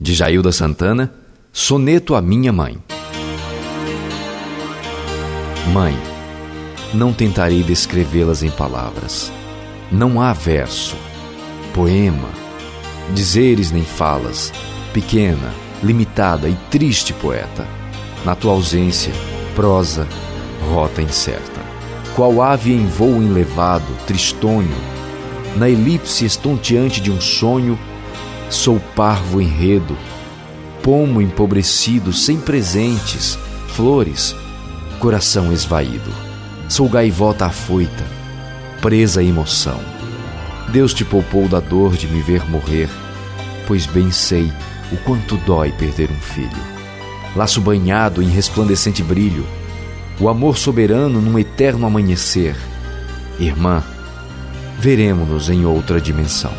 De Jailda Santana, Soneto à Minha Mãe. Mãe, não tentarei descrevê-las em palavras. Não há verso, poema, dizeres nem falas, pequena, limitada e triste poeta. Na tua ausência, prosa, rota incerta. Qual ave em voo enlevado, tristonho, na elipse estonteante de um sonho, sou parvo enredo, pomo empobrecido, sem presentes, flores, coração esvaído. Sou gaivota afoita, presa à emoção. Deus te poupou da dor de me ver morrer, pois bem sei o quanto dói perder um filho. Laço banhado em resplandecente brilho, o amor soberano num eterno amanhecer. Irmã, veremos-nos em outra dimensão.